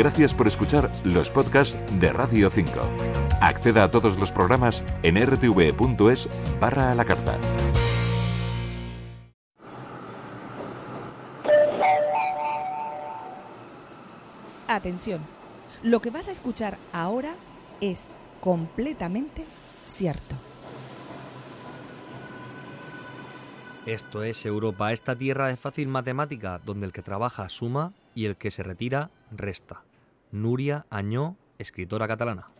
Gracias por escuchar los podcasts de Radio 5. Acceda a todos los programas en rtv.es barra a la carta. Atención, lo que vas a escuchar ahora es completamente cierto. Esto es Europa, esta tierra de fácil matemática, donde el que trabaja suma y el que se retira resta. Nuria Añó, escritora catalana.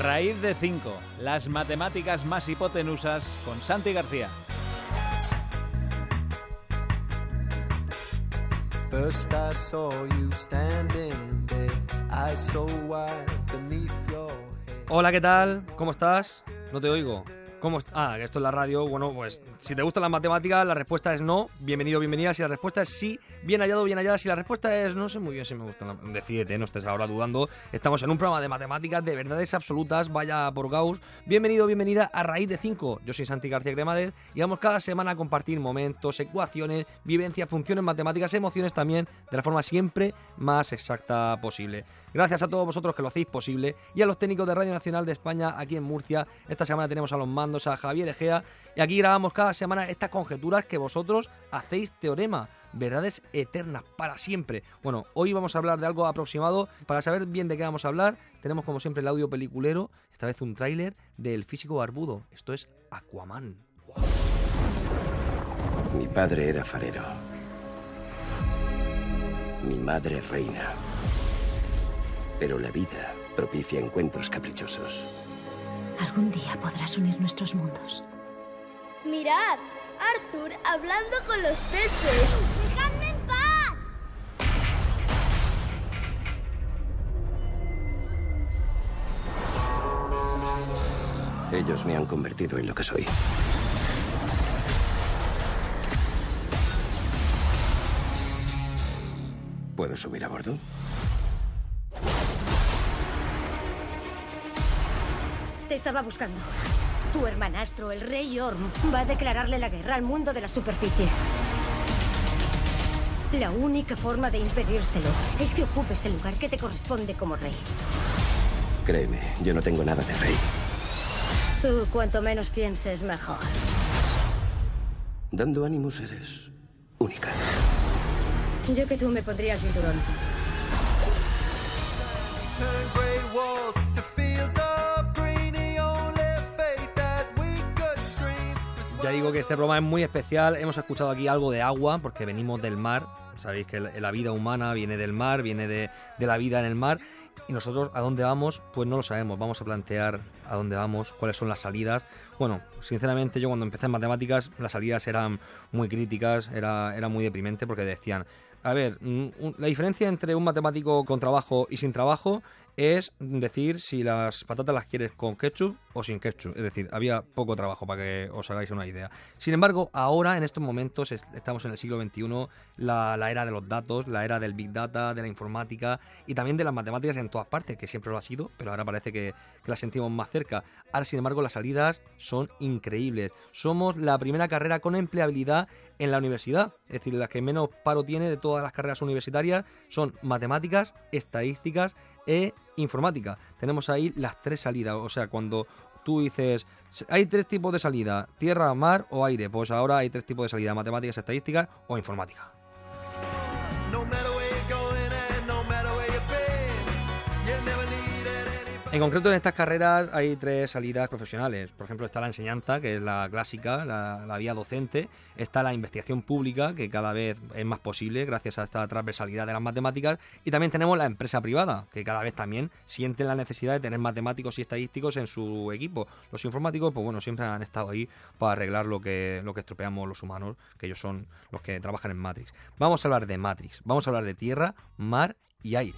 Raíz de 5, las matemáticas más hipotenusas con Santi García. First I saw you standing there, eyes so wide beneath your head. Hola, ¿qué tal? ¿Cómo estás? No te oigo. ¿Cómo Ah, esto es la radio. Bueno, pues si te gustan las matemáticas, la respuesta es no. Bienvenido, bienvenida. Si la respuesta es sí, bien hallado, bien hallada. Si la respuesta es no sé muy bien si me gustan. las- Decídete, no estés ahora dudando. Estamos en un programa de matemáticas, de verdades absolutas. Vaya por Gauss. Bienvenido, bienvenida a Raíz de 5. Yo soy Santi García Cremades y vamos cada semana a compartir momentos, ecuaciones, vivencias, funciones matemáticas, emociones también, de la forma siempre más exacta posible. Gracias a todos vosotros que lo hacéis posible y a los técnicos de Radio Nacional de España aquí en Murcia. Esta semana tenemos a los mandos a Javier Egea y aquí grabamos cada semana estas conjeturas que vosotros hacéis teorema. Verdades eternas para siempre. Bueno, hoy vamos a hablar de algo aproximado. Para saber bien de qué vamos a hablar, tenemos como siempre el audio peliculero, esta vez un tráiler del físico barbudo. Esto es Aquaman. Mi padre era farero. Mi madre reina. Pero la vida propicia encuentros caprichosos. Algún día podrás unir nuestros mundos. Mirad, Arthur hablando con los peces. ¡Dejadme en paz! Ellos me han convertido en lo que soy. ¿Puedo subir a bordo? Te estaba buscando. Tu hermanastro, el rey Orm, va a declararle la guerra al mundo de la superficie. La única forma de impedírselo es que ocupes el lugar que te corresponde como rey. Créeme, yo no tengo nada de rey. Tú, cuanto menos pienses, mejor. Dando ánimos eres única. Yo que tú me pondría el cinturón. Ya digo que este programa es muy especial. Hemos escuchado aquí algo de agua porque venimos del mar. Sabéis que la vida humana viene del mar, viene de, de la vida en el mar. Y nosotros, ¿a dónde vamos? Pues no lo sabemos. Vamos a plantear a dónde vamos, cuáles son las salidas. Bueno, sinceramente yo cuando empecé en matemáticas las salidas eran muy críticas, era, era muy deprimente porque decían, a ver, mm, la diferencia entre un matemático con trabajo y sin trabajo es decir si las patatas las quieres con ketchup o sin ketchup. Es decir, había poco trabajo para que os hagáis una idea. Sin embargo, ahora, en estos momentos, es- estamos en el siglo XXI, la, era de los datos, la era del big data, de la informática y también de las matemáticas en todas partes, que siempre lo ha sido, pero ahora parece que, que las sentimos más cerca. Ahora, sin embargo, las salidas son increíbles. Somos la primera carrera con empleabilidad en la universidad. Es decir, la que menos paro tiene de todas las carreras universitarias son matemáticas, estadísticas e informática. Tenemos ahí las tres salidas. O sea, cuando tú dices, hay tres tipos de salida, tierra, mar o aire. Pues ahora hay tres tipos de salida, matemáticas, estadísticas o informática. En concreto, en estas carreras hay tres salidas profesionales. Por ejemplo, está la enseñanza, que es la clásica, la, vía docente. Está la investigación pública, que cada vez es más posible gracias a esta transversalidad de las matemáticas. Y también tenemos la empresa privada, que cada vez también sienten la necesidad de tener matemáticos y estadísticos en su equipo. Los informáticos, pues bueno, siempre han estado ahí para arreglar lo que, lo que estropeamos los humanos, que ellos son los que trabajan en Matrix. Vamos a hablar de Matrix, vamos a hablar de tierra, mar y aire.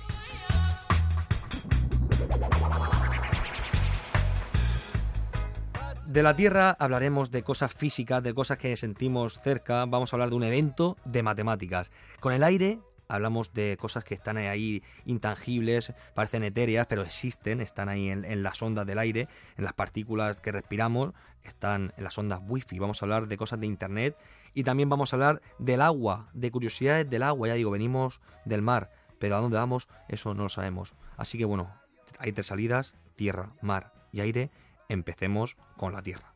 De la Tierra hablaremos de cosas físicas, de cosas que sentimos cerca. Vamos a hablar de un evento de matemáticas. Con el aire hablamos de cosas que están ahí intangibles, parecen etéreas, pero existen, están ahí en, las ondas del aire, en las partículas que respiramos, están en las ondas wifi. Vamos a hablar de cosas de internet y también vamos a hablar del agua, de curiosidades del agua. Ya digo, venimos del mar, pero a dónde vamos, eso no lo sabemos. Así que bueno, hay tres salidas, tierra, mar y aire. Empecemos con la tierra.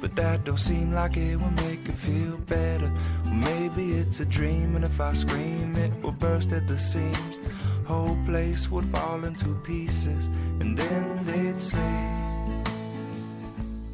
But that don't seem like it will make it feel better. Maybe it's a dream, and if I scream, it will burst at the seams. Whole place would fall into pieces, and then they'd say.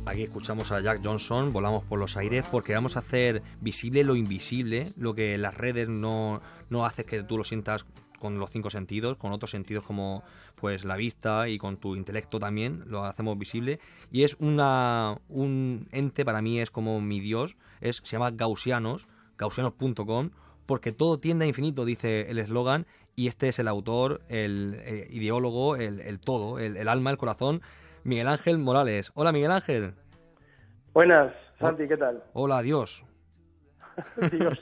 Aquí escuchamos a Jack Johnson, volamos por los aires porque vamos a hacer visible lo invisible, lo que las redes no, no hace que tú lo sientas con los cinco sentidos, con otros sentidos como pues la vista y con tu intelecto también, lo hacemos visible. Y es una, un ente, para mí es como mi dios, es, se llama Gaussianos, gaussianos.com, porque todo tiende a infinito, dice el eslogan, y este es el autor, el, eh, ideólogo, el, todo, el alma, el corazón, Miguel Ángel Morales. Hola Miguel Ángel. Buenas, Santi, ¿qué tal? Hola, adiós. Dios,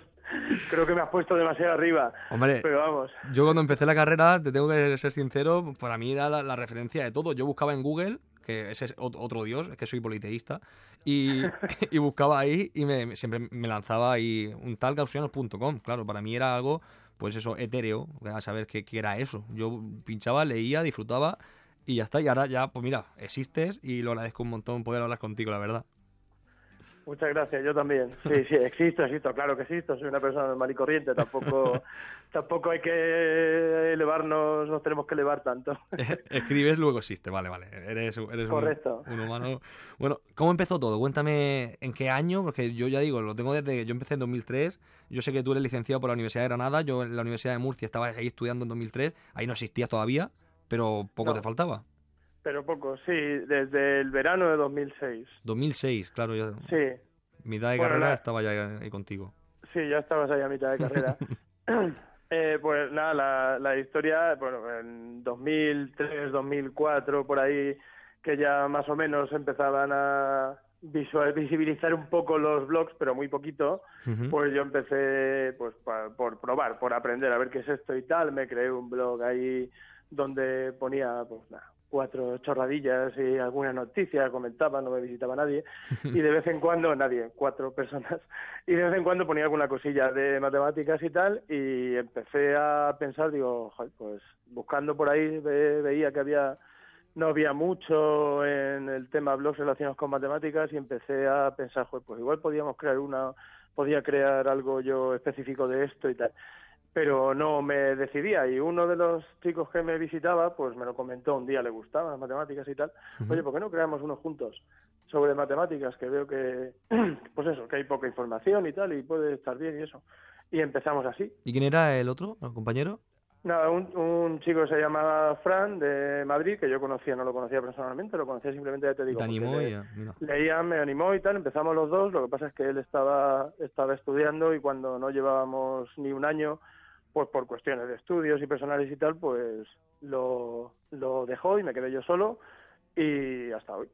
creo que me has puesto demasiado arriba. Hombre, Pero vamos, Yo cuando empecé la carrera, te tengo que ser sincero, para mí era la, la referencia de todo. Yo buscaba en Google, que ese es ot- otro dios, es que soy politeísta, y, y buscaba ahí y me, siempre me lanzaba ahí un tal gaussianos.com. Claro, para mí era algo, pues eso, etéreo, a saber qué, qué era eso. Yo pinchaba, leía, disfrutaba y ya está. Y ahora ya, pues mira, existes y lo agradezco un montón poder hablar contigo, la verdad. muchas gracias, yo también. Sí, sí, existo, existo, claro que existo, soy una persona normal y corriente, tampoco, tampoco hay que elevarnos, nos tenemos que elevar tanto. Escribes, luego existe, vale, vale. Eres, eres un- Correcto. Un, humano. Bueno, ¿cómo empezó todo? Cuéntame en qué año, porque yo ya digo, lo tengo desde que yo empecé en 2003. Yo sé que tú eres licenciado por la Universidad de Granada, yo en la Universidad de Murcia estaba ahí estudiando en 2003, ahí no existías todavía, pero poco No. te faltaba. Pero poco, sí, desde el verano de 2006. 2006, claro, yo, Sí, mitad de Bueno, carrera la- estaba ya ahí contigo. Sí, ya estabas ahí a mitad de carrera. Eh, pues nada, la, la historia, bueno, en 2003, 2004, por ahí, que ya más o menos empezaban a visual, visibilizar un poco los blogs, pero muy poquito, pues yo empecé pues pa- por probar, por aprender a ver qué es esto y tal. Me creé un blog ahí donde ponía, pues nada, cuatro chorradillas y alguna noticia, comentaba, no me visitaba nadie. Y de vez en cuando, nadie, cuatro personas. Y de vez en cuando ponía alguna cosilla de matemáticas y tal. Y empecé a pensar, digo, "Joder, pues buscando por ahí ve- veía que había no había mucho en el tema blogs relacionados con matemáticas y empecé a pensar, "Joder, pues igual podíamos crear una, podía crear algo yo específico de esto y tal pero no me decidía. Y uno de los chicos que me visitaba pues me lo comentó un día le gustaban las matemáticas y tal. Oye por qué no creamos uno juntos sobre matemáticas que veo que pues eso que hay poca información y tal y puede estar bien y eso. Y empezamos así. ¿Y quién era el otro, el compañero? nada un, un chico que se llama Fran de Madrid que yo conocía no lo conocía personalmente lo conocía simplemente ya te digo Te animó mira. leía, me animó y tal, empezamos los dos, lo que pasa es que él estaba, estaba estudiando y cuando no llevábamos ni un año, pues por cuestiones de estudios y personales y tal, pues lo, lo dejó y me quedé yo solo y hasta hoy.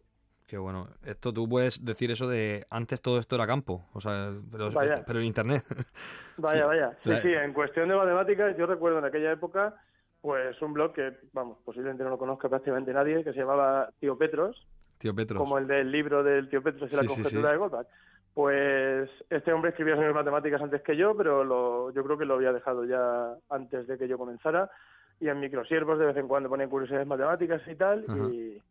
Qué bueno. Esto tú puedes decir eso de antes todo esto era campo, o sea, pero, Vaya. pero en internet. Vaya, Sí. vaya. Sí, La- sí, en cuestión de matemáticas, yo recuerdo en aquella época, pues un blog que, vamos, posiblemente no lo conozca prácticamente nadie, que se llamaba Tío Petros, Tío Petros. como el del libro del tío Petros y la Sí, sí, conjetura sí. de Goldbach. Pues este hombre escribía sobre matemáticas antes que yo, pero lo, yo creo que lo había dejado ya antes de que yo comenzara. Y en microsiervos de vez en cuando ponían curiosidades matemáticas y tal, y,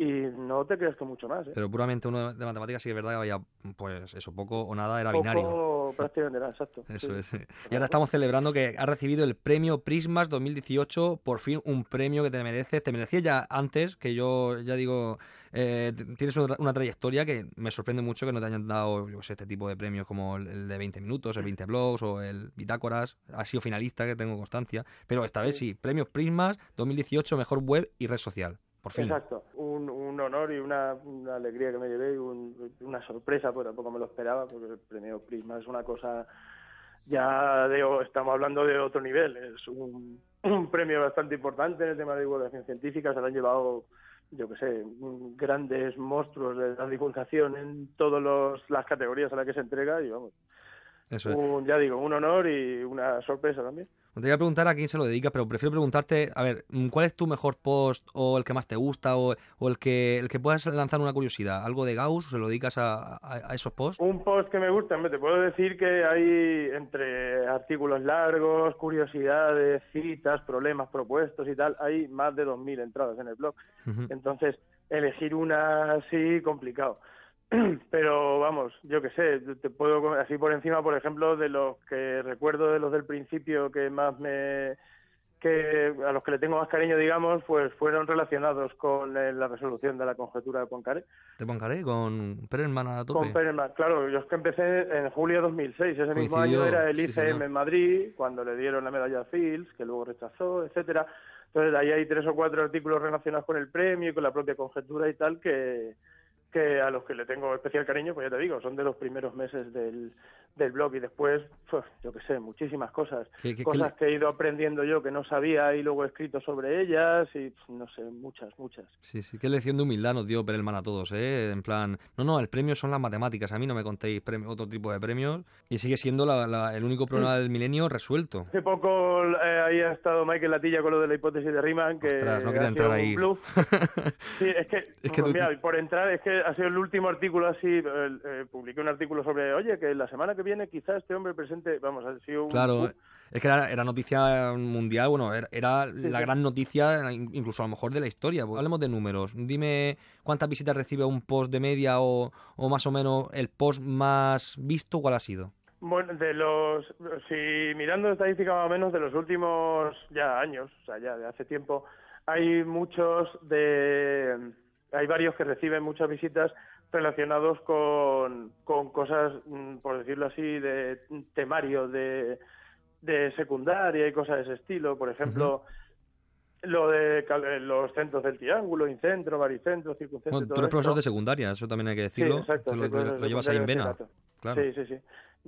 y no te creas que mucho más. ¿eh? Pero puramente uno de matemáticas sí que es verdad que había, pues eso, poco o nada, era Poco, binario. prácticamente nada, exacto. Eso sí. es. sí. Y ahora estamos celebrando que ha recibido el premio Prismas 2018, por fin un premio que te mereces. Te merecía ya antes, que yo ya digo, eh, tienes una, una trayectoria que me sorprende mucho que no te hayan dado yo sé, este tipo de premios como el, de 20 minutos, el 20 blogs o el Bitácoras. Ha sido finalista, que tengo constancia. Pero esta vez sí, premios Prismas 2018, mejor web y red social. Por fin. Exacto, un, un honor y una, una alegría que me llevé y un- una sorpresa, pues tampoco me lo esperaba, porque el premio Prisma es una cosa ya de, estamos hablando de otro nivel, es un, un premio bastante importante en el tema de divulgación científica, se lo han llevado yo que sé, grandes monstruos de la divulgación en todas las categorías a las que se entrega y vamos, Eso es. un, ya digo, un honor y una sorpresa también. Te voy a preguntar a quién se lo dedica, pero prefiero preguntarte, a ver, ¿cuál es tu mejor post o el que más te gusta o, o el que el que puedas lanzar una curiosidad? ¿Algo de Gauss o se lo dedicas a, a- a esos posts? Un post que me gusta, hombre, te puedo decir que hay entre artículos largos, curiosidades, citas, problemas propuestos y tal, hay más de 2.000 entradas en el blog. Entonces, elegir una así, complicado. Pero vamos, yo qué sé, te puedo, así por encima, por ejemplo, de los que recuerdo de los del principio que más me. que a los que le tengo más cariño, digamos, pues fueron relacionados con eh, la resolución de la conjetura de Poincaré. ¿Te Poncaré con Perelman a tope? Con Perelman, claro, yo es que empecé en julio de 2006, ese mismo año era el ICM en Madrid, cuando le dieron la medalla Fields, que luego rechazó, etcétera. Entonces ahí hay tres o cuatro artículos relacionados con el premio y con la propia conjetura y tal que, que a los que le tengo especial cariño, pues ya te digo, son de los primeros meses del, del blog y después, pues, yo qué sé, muchísimas cosas. ¿Qué- qué- qué cosas le- que he ido aprendiendo yo que no sabía y luego he escrito sobre ellas y no sé, muchas, muchas. Sí, sí, qué lección de humildad nos dio Perelman a todos, ¿eh? En plan, no, no, el premio son las matemáticas, a mí no me contéis premio- otro tipo de premios y sigue siendo la- la- el único problema del milenio resuelto. Hace poco eh, ahí ha estado Michael Latilla con lo de la hipótesis de Riemann, que Ostras, no quería entrar ahí. Sí, es que, Es que pues tú- mira, por entrar, es que ha sido el último artículo así, eh, eh, publiqué un artículo sobre, oye, que la semana que viene quizás este hombre presente, vamos, ha sido un... Claro, es que era, era noticia mundial, bueno, era, era la sí. gran noticia, in- incluso a lo mejor de la historia. Pues hablemos de números. Dime cuántas visitas recibe un post de media o, o más o menos el post más visto, ¿cuál ha sido? Bueno, de los, si mirando estadística más o menos de los últimos ya años, o sea, ya de hace tiempo, hay muchos de, hay varios que reciben muchas visitas relacionados con, con cosas, mm, por decirlo así, de temario de, de secundaria y cosas de ese estilo. Por ejemplo, lo de eh, los centros del triángulo, incentro, baricentro, circuncentro. Bueno, tú eres profesor esto. de secundaria, eso también hay que Sí, decirlo. exacto, sí, lo, profesor lo de llevas ahí en vena. Claro. Sí, sí, sí.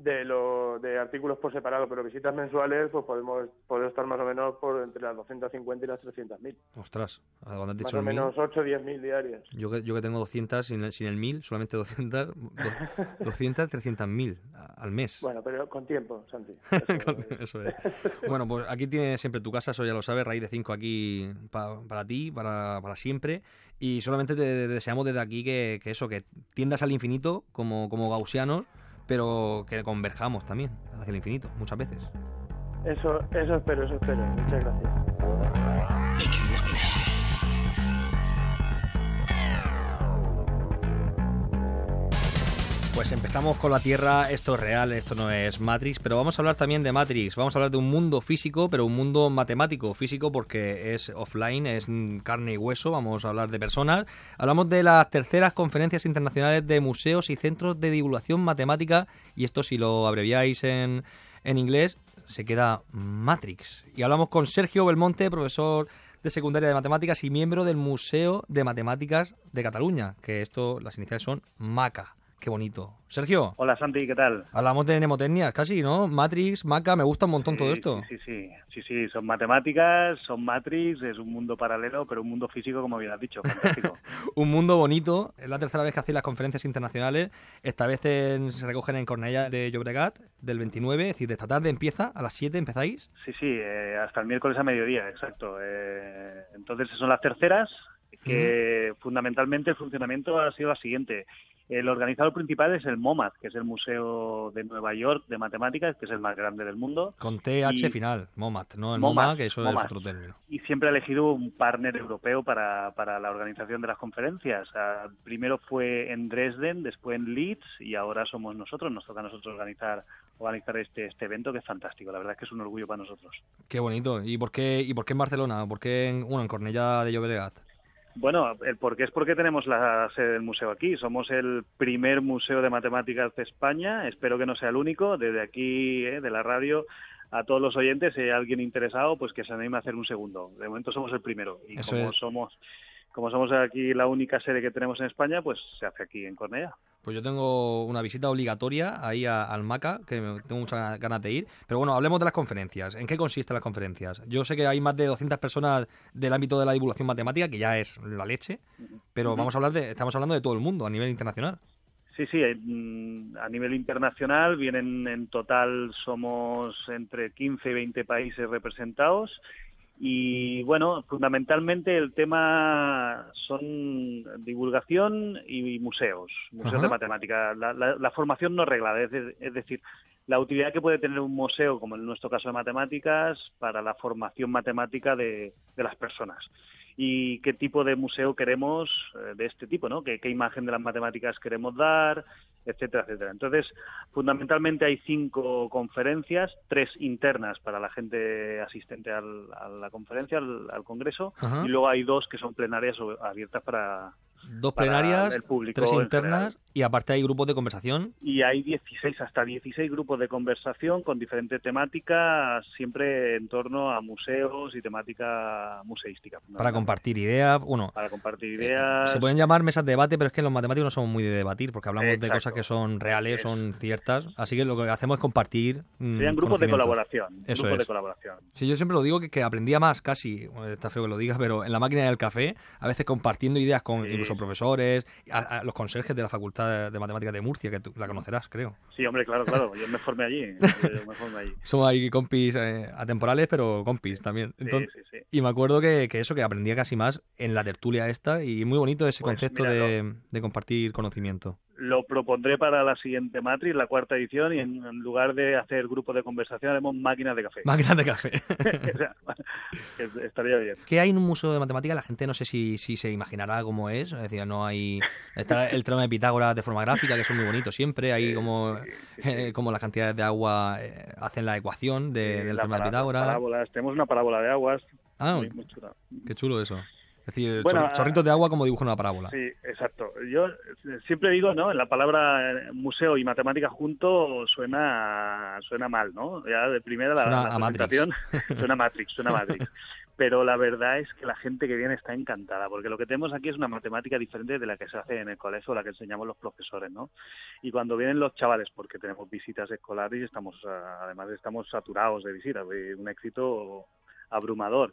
De, lo, de artículos por separado, pero visitas mensuales, pues podemos, podemos estar más o menos por entre las 250 y las 300.000. Ostras, ¿a dónde has Más dicho o el mil? menos 8 o 10.000 diarias. Yo que, yo que tengo 200 sin el, sin el 1000, solamente 200, do- 200, 300 mil al mes. Bueno, pero con tiempo, Santi. Con- Eso es. Bueno, pues aquí tienes siempre tu casa, eso ya lo sabes, raíz de 5 aquí pa- para ti, para, para siempre. Y solamente te deseamos desde aquí que, que eso, que tiendas al infinito como, como gaussianos, pero que converjamos también hacia el infinito, muchas veces. Eso, eso espero, eso espero. Muchas gracias. Pues empezamos con la Tierra, esto es real, esto no es Matrix, pero vamos a hablar también de Matrix, vamos a hablar de un mundo físico, pero un mundo matemático, físico porque es offline, es carne y hueso, vamos a hablar de personas. Hablamos de las terceras conferencias internacionales de museos y centros de divulgación matemática, y esto si lo abreviáis en, en inglés, se queda Matrix. Y hablamos con Sergio Belmonte, profesor de secundaria de matemáticas y miembro del Museo de Matemáticas de Cataluña, que esto, las iniciales son MACA. Qué bonito. Sergio, Hola Santi, ¿qué tal? hablamos de mnemotecnia casi, ¿no? Matrix, Maca, me gusta un montón todo esto. Sí, sí, sí, sí, son matemáticas, son Matrix, es un mundo paralelo, pero un mundo físico, como bien has dicho, fantástico. Un mundo bonito. Es la tercera vez que hacéis las conferencias internacionales. Esta vez en- se recogen en Cornellà de Llobregat del 29, es decir, de esta tarde empieza, a las 7 empezáis. Sí, sí, eh, hasta el miércoles a mediodía, exacto. Eh, entonces son las terceras, que fundamentalmente el funcionamiento ha sido la siguiente. El organizador principal es el MoMAD, que es el Museo de Nueva York de Matemáticas, que es el más grande del mundo. Con TH Y- final, MOMAT, no el MOMA, que eso es otro término. y siempre ha elegido un partner europeo para, para la organización de las conferencias. Primero fue en Dresden, después en Leeds y ahora somos nosotros. Nos toca a nosotros organizar organizar este, este evento que es fantástico. La verdad es que es un orgullo para nosotros. Qué bonito. ¿Y por qué, y por qué en Barcelona? ¿Por qué en, bueno, en Cornellà de Llobregat? Bueno, el por qué es porque tenemos la sede del museo aquí. Somos el primer museo de matemáticas de España. Espero que no sea el único. Desde aquí, eh, de la radio, a todos los oyentes, si hay alguien interesado, pues que se anime a hacer un segundo. De momento somos el primero. Y Eso como es. somos como somos aquí la única sede que tenemos en España, pues se hace aquí en Cornellá. Pues yo tengo una visita obligatoria ahí a- al MACA, que tengo muchas ganas de ir. Pero bueno, hablemos de las conferencias. ¿En qué consisten las conferencias? Yo sé que hay más de 200 personas del ámbito de la divulgación matemática, que ya es la leche, pero vamos a hablar de, estamos hablando de todo el mundo a nivel internacional. Sí, sí, mm, a nivel internacional vienen en total somos entre 15 y 20 países representados y bueno, fundamentalmente el tema son divulgación y museos, museos Ajá. de matemática. La, la- la formación no reglada, es, de- es decir, la utilidad que puede tener un museo, como en nuestro caso de matemáticas, para la formación matemática de, de las personas y qué tipo de museo queremos eh, de este tipo, ¿no? ¿Qué, qué imagen de las matemáticas queremos dar, etcétera, etcétera. Entonces, fundamentalmente hay cinco conferencias, tres internas para la gente asistente al- a la conferencia, al, al congreso, Ajá. y luego hay dos que son plenarias abiertas para, Dos para plenarias, el público tres internas. Y aparte hay grupos de conversación. Y hay 16, hasta 16 grupos de conversación con diferentes temáticas, siempre en torno a museos y temática museística. Para compartir ideas, bueno, Para compartir ideas. se pueden llamar mesas de debate, pero es que los matemáticos no somos muy de debatir, porque hablamos de Exacto. cosas que son reales, son ciertas, así que lo que hacemos es compartir. mm, Serían grupos de colaboración. Eso grupos de es. colaboración. Sí, yo siempre lo digo que, que aprendía más casi, bueno, está feo que lo digas, pero en la máquina del café, a veces compartiendo ideas con incluso profesores, a, a los conserjes de la Facultad de Matemáticas de Murcia, que tú la conocerás, creo. Sí, hombre, claro, claro. Yo me formé allí. Yo me formé allí. Somos ahí compis eh, atemporales, pero compis también. Entonces, sí, sí. Y me acuerdo que, que eso, que aprendía casi más en la tertulia esta, y muy bonito ese Pues concepto mira, de, de compartir conocimiento. Lo propondré para la siguiente Matrix, la cuarta edición, y en, lugar de hacer grupos de conversación, haremos máquinas de café. Máquinas de café. O sea, que estaría bien. ¿Qué hay en un museo de matemáticas? La gente no sé si, si se imaginará cómo es. Es decir, no hay. Está el trono de Pitágoras de forma gráfica, que son muy bonitos siempre. Hay como, eh, como las cantidades de agua eh, hacen la ecuación de- del La trono de Pitágoras. parábolas. Tenemos una parábola de aguas. Ah, muy, muy chula. Qué chulo eso. Es decir, Bueno, chorri- chorritos de agua como dibujo una parábola. Sí, exacto. Yo siempre digo, ¿no? La palabra eh, museo y matemática junto suena suena mal, ¿no? Ya de primera la, Suena la Matrix. suena Matrix, suena Matrix. Pero la verdad es que la gente que viene está encantada, porque lo que tenemos aquí es una matemática diferente de la que se hace en el colegio o la que enseñamos los profesores, ¿no? Y cuando vienen los chavales, porque tenemos visitas escolares y estamos, ah, además estamos saturados de visitas, un éxito abrumador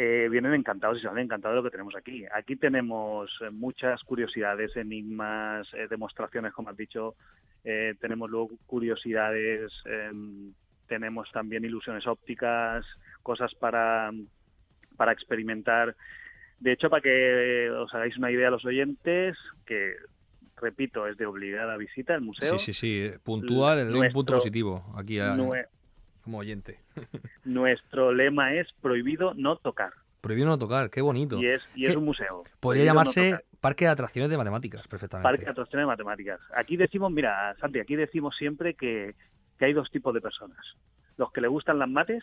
eh, vienen encantados y se van encantados de lo que tenemos aquí. Aquí tenemos eh, muchas curiosidades, enigmas, eh, demostraciones, como has dicho. Eh, tenemos luego curiosidades, em, tenemos también ilusiones ópticas, cosas para, para experimentar. De hecho, para que os hagáis una idea a los oyentes, que repito, es de obligada visita al museo. Sí, sí, sí. Puntúa, le doy un punto Nuestro- positivo aquí a- nue- como oyente. nuestro lema es prohibido no tocar. Prohibido no tocar, qué bonito. Y es, y es ¿Qué- un museo. Podría Prohibido llamarse. Parque de Atracciones de Matemáticas, perfectamente. Parque de Atracciones de Matemáticas. Aquí decimos, mira, Santi, aquí decimos siempre que, que hay dos tipos de personas. Los que le gustan las mates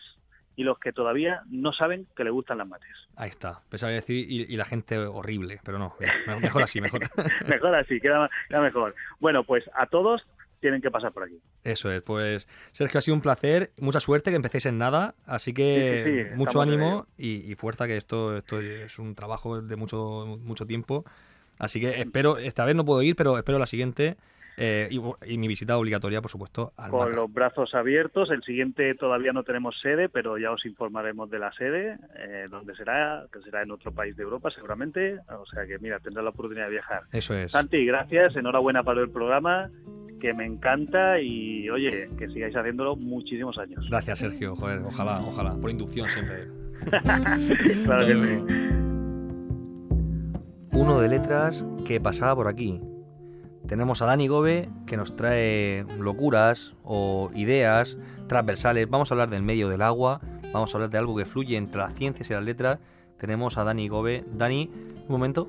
y los que todavía no saben que le gustan las mates. Ahí está. Pensaba decir, y, y la gente horrible, pero no. me- Mejor así, mejor. mejor así, queda, queda mejor. Bueno, pues a todos tienen que pasar por aquí. Eso es, pues Sergio, ha sido un placer, mucha suerte, que empecéis en nada, así que Sí, sí, sí, mucho ánimo y, y fuerza, que esto, esto es un trabajo de mucho, mucho tiempo, así que espero, esta vez no puedo ir, pero espero la siguiente eh, y, y mi visita obligatoria, por supuesto, al Con MACA. los brazos abiertos. El siguiente todavía no tenemos sede, pero ya os informaremos de la sede, eh, donde será, que será en otro país de Europa seguramente. O sea que, mira, tendrás la oportunidad de viajar. Eso es. Santi, gracias, enhorabuena para el programa, que me encanta y oye, que sigáis haciéndolo muchísimos años. Gracias, Sergio, joder, ojalá, ojalá, por inducción siempre. claro que sí. Uno de letras que pasaba por aquí. Tenemos a Dani Gobe que nos trae locuras o ideas transversales. Vamos a hablar del medio del agua, vamos a hablar de algo que fluye entre las ciencias y las letras. Tenemos a Dani Gobe. Dani, un momento.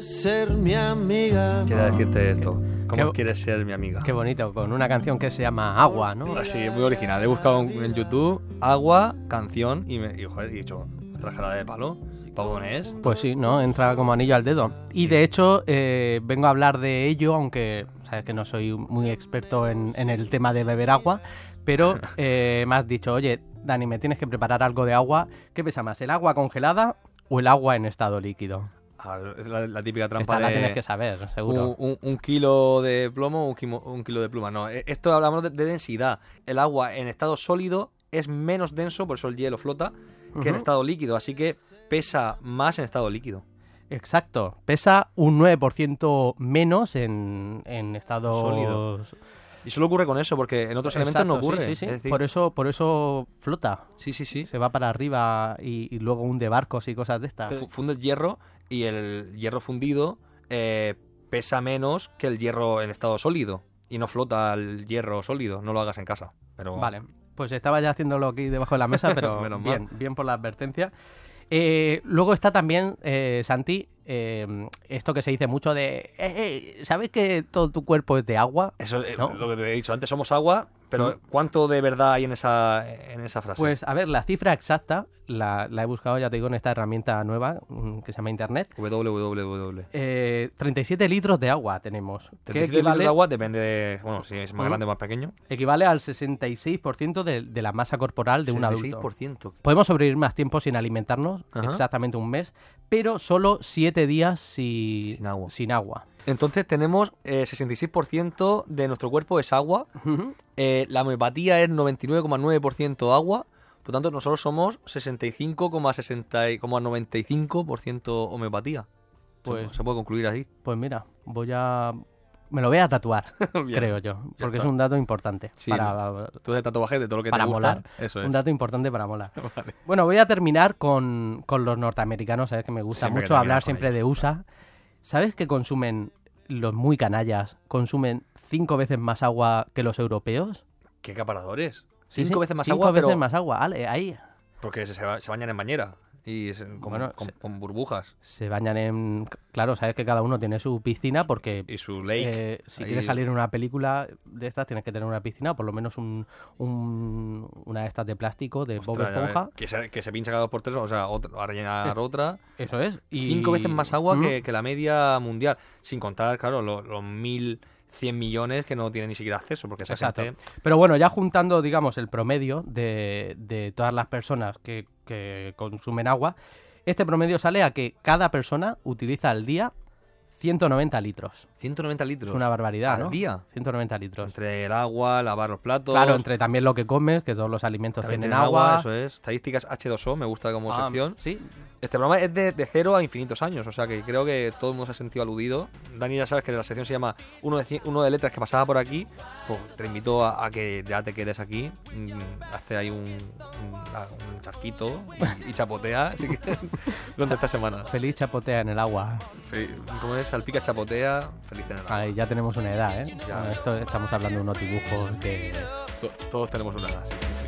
ser mi amiga. Quiero decirte esto. ¿Cómo Qué- quieres ser mi amiga? Qué bonito, con una canción que se llama Agua, ¿no? Así, muy original. He buscado en YouTube agua, canción y, me, y, joder, he dicho, ostras, jala de palo. ¿Para dónde es? Pues sí, ¿no? Entra como anillo al dedo. Y de hecho, eh, vengo a hablar de ello, aunque sabes que no soy muy experto en, en el tema de beber agua, pero eh, me has dicho, oye, Dani, me tienes que preparar algo de agua. ¿Qué pesa más, el agua congelada o el agua en estado líquido? Ah, es la, la típica trampa Esta la de... tienes que saber, seguro. Un, un- un kilo de plomo, un, kimo- un kilo de pluma. No, eh, esto hablamos de, de densidad. El agua en estado sólido es menos denso, por eso el hielo flota, que en estado líquido. Así que pesa más en estado líquido. Exacto. Pesa un 9% menos en, en estado Sólido. Y solo ocurre con eso, porque en otros elementos no sí, ocurre. sí, sí. Es decir, Por eso, por eso flota. Sí, sí, sí. Se va para arriba y, y luego hunde barcos y cosas de estas. fu- fundes hierro y el hierro fundido eh, pesa menos que el hierro en estado sólido. Y no flota el hierro sólido. No lo hagas en casa. Pero Vale, pues estaba ya haciéndolo aquí debajo de la mesa, pero bien, bien por la advertencia. Eh, luego está también, eh, Santi, eh, esto que se dice mucho de, eh, eh, ¿sabes que todo tu cuerpo es de agua? Eso es ¿No? lo que te he dicho antes, somos agua, pero Mm. ¿cuánto de verdad hay en esa, en esa frase? Pues a ver, la cifra exacta la, la he buscado, ya te digo, en esta herramienta nueva mm, que se llama Internet. www. Eh, 37 litros de agua tenemos. que 37 litros equivale- de agua depende de, bueno, si es más grande o más pequeño. Equivale al 66% de, de la masa corporal de un adulto. 66%. Podemos sobrevivir más tiempo sin alimentarnos, Ajá. exactamente un mes, pero solo 7 días si- Sin agua. sin agua. Entonces tenemos eh, 66% de nuestro cuerpo es agua, eh, la homeopatía es 99,9% agua, por lo tanto nosotros somos 65,60 y- como 95% homeopatía. Pues- se, se puede concluir así. Pues mira, voy a... Me lo voy a tatuar, creo yo, porque es un dato importante Sí, para, Tú de tatuajes de todo lo que para te gusta. molar. Eso es. Un dato importante para molar. Vale. Bueno, voy a terminar con, con los norteamericanos, sabes que me gusta Siempre mucho hablar siempre de USA. ¿Sabes que consumen los muy canallas? Consumen cinco veces más agua que los europeos. ¿Qué acaparadores? Cinco sí, veces más cinco agua, veces pero más agua, ale, ahí. porque se, se bañan en bañera y es- con, Bueno, con- se- con burbujas. Se bañan en... Claro, sabes que cada uno tiene su piscina porque... Y su lake. eh, si Ahí- quieres salir en una película de estas tienes que tener una piscina, o por lo menos un, un- una de estas de plástico, de Bob Ostras, ves, Esponja. que, se, que se pincha cada dos por tres, o sea, otra- a rellenar otra. Eso es. Y... Cinco veces más agua Mm. que, que la media mundial. Sin contar, claro, lo- los mil cien millones que no tienen ni siquiera acceso, porque esa Exacto. gente... Pero bueno, ya juntando, digamos, el promedio de, de todas las personas que, que consumen agua, este promedio sale a que cada persona utiliza al día 190 litros. 190 litros. Es una barbaridad, ¿Al ¿no? día? 190 litros. Entre el agua, lavar los platos... Claro, entre también lo que comes, que todos los alimentos también tienen agua. Eso es. Estadísticas H2O, me gusta como Ah, sección. Sí, Este programa es de, de cero a infinitos años, o sea que creo que todo el mundo se ha sentido aludido. Dani, ya sabes que la sección se llama Uno de, uno de letras que pasaba por aquí. Pues te invito a, a que ya te quedes aquí. mm, Hazte ahí un, un, a- un charquito y, y chapotea. Así que durante esta semana. feliz chapotea en el agua. ¿Cómo es? Salpica, chapotea, feliz agua. Ahí ya tenemos una edad, ¿eh? Ya. Esto, estamos hablando de unos dibujos que... To- Todos tenemos una edad, sí, sí,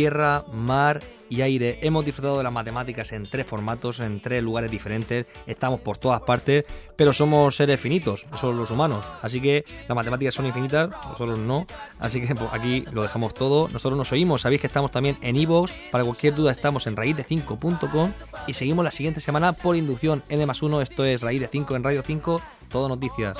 Tierra, mar y aire. Hemos disfrutado de las matemáticas en tres formatos, en tres lugares diferentes. Estamos por todas partes, pero somos seres finitos, somos los humanos. Así que las matemáticas son infinitas, nosotros no. Así que pues, aquí lo dejamos todo. Nosotros nos oímos. Sabéis que estamos también en iVoox. Para cualquier duda estamos en raíz5.com y seguimos la siguiente semana por inducción N más 1. Esto es Raíz de 5 en Radio 5. Todo noticias.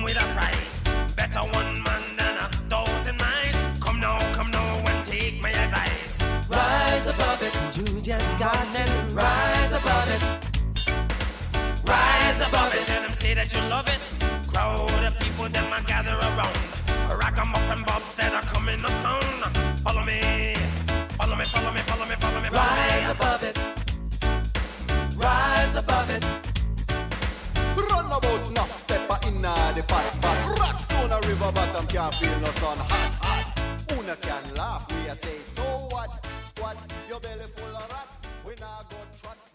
Come with a price. Better one man than a thousand mice. Come now, come now and take my advice. Rise above it. You just got to rise above it. Rise above it. Tell them say that you love it. Crowd of people them a wanna gather around. Ragamuffin Bob said, I'm coming to town. Follow me, follow me, follow me, follow me, follow me. Rise above it, rise above it. Run about enough pepper inna the pot pot. Rocks on a river bottom can't feel no sun hot hot. Una can laugh, we a say so what? Squat, your belly full of rat. We nah go trot.